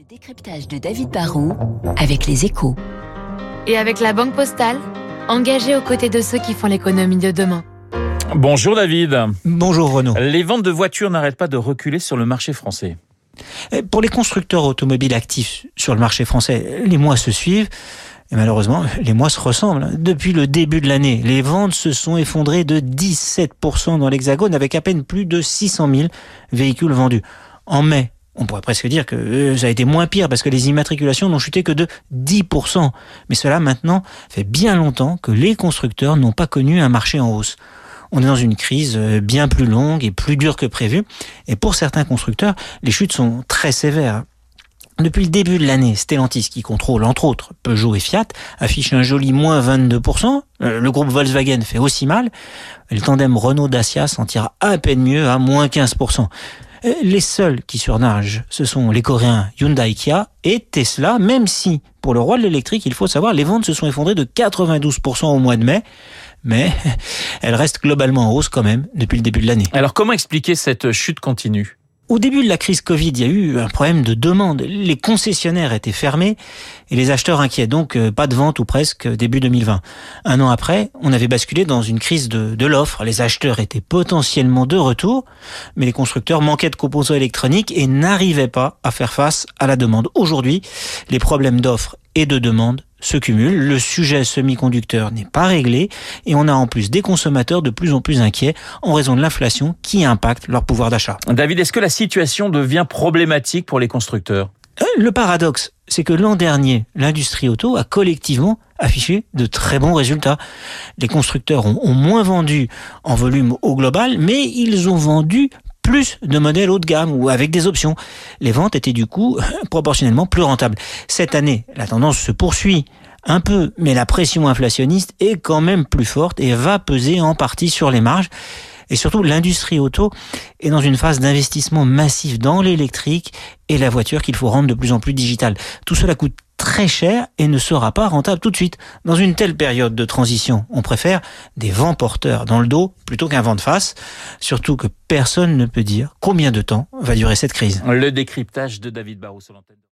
Le décryptage de David Barrault avec les échos. Et avec la Banque Postale, engagée aux côtés de ceux qui font l'économie de demain. Bonjour David. Bonjour Renaud. Les ventes de voitures n'arrêtent pas de reculer sur le marché français. Pour les constructeurs automobiles actifs sur le marché français, les mois se suivent. Et malheureusement, les mois se ressemblent. Depuis le début de l'année, les ventes se sont effondrées de 17% dans l'Hexagone avec à peine plus de 600 000 véhicules vendus. En mai, on pourrait presque dire que euh, ça a été moins pire parce que les immatriculations n'ont chuté que de 10%. Mais cela maintenant fait bien longtemps que les constructeurs n'ont pas connu un marché en hausse. On est dans une crise euh, bien plus longue et plus dure que prévu. Et pour certains constructeurs, les chutes sont très sévères. Depuis le début de l'année, Stellantis, qui contrôle entre autres Peugeot et Fiat, affiche un joli moins 22%. Euh, le groupe Volkswagen fait aussi mal. Le tandem Renault-Dacia s'en tire à peine mieux à moins 15%. Euh, les seuls qui surnagent, ce sont les Coréens Hyundai Kia et Tesla, même si, pour le roi de l'électrique, il faut savoir, les ventes se sont effondrées de 92% au mois de mai mais elles restent globalement en hausse quand même depuis le début de l'année. Alors comment expliquer cette chute continue? Au début de la crise Covid, il y a eu un problème de demande. Les concessionnaires étaient fermés et les acheteurs inquiets. Donc, euh, pas de vente ou presque début 2020. Un an après, on avait basculé dans une crise de, de l'offre. Les acheteurs étaient potentiellement de retour, mais les constructeurs manquaient de composants électroniques et n'arrivaient pas à faire face à la demande. Aujourd'hui, les problèmes d'offre et de demande se cumulent. Le sujet semi-conducteur n'est pas réglé et on a en plus des consommateurs de plus en plus inquiets en raison de l'inflation qui impacte leur pouvoir d'achat. David, est-ce que la situation devient problématique pour les constructeurs? Euh, Le paradoxe, c'est que l'an dernier, l'industrie auto a collectivement affiché de très bons résultats. Les constructeurs ont, ont moins vendu en volume au global, mais ils ont vendu plus de modèles haut de gamme ou avec des options. Les ventes étaient du coup proportionnellement plus rentables. Cette année, la tendance se poursuit un peu, mais la pression inflationniste est quand même plus forte et va peser en partie sur les marges. Et surtout, l'industrie auto est dans une phase d'investissement massif dans l'électrique et la voiture qu'il faut rendre de plus en plus digitale. Tout cela coûte très cher et ne sera pas rentable tout de suite. Dans une telle période de transition, on préfère des vents porteurs dans le dos plutôt qu'un vent de face, surtout que personne ne peut dire combien de temps va durer cette crise. Le décryptage de David Barrou sur l'antenne.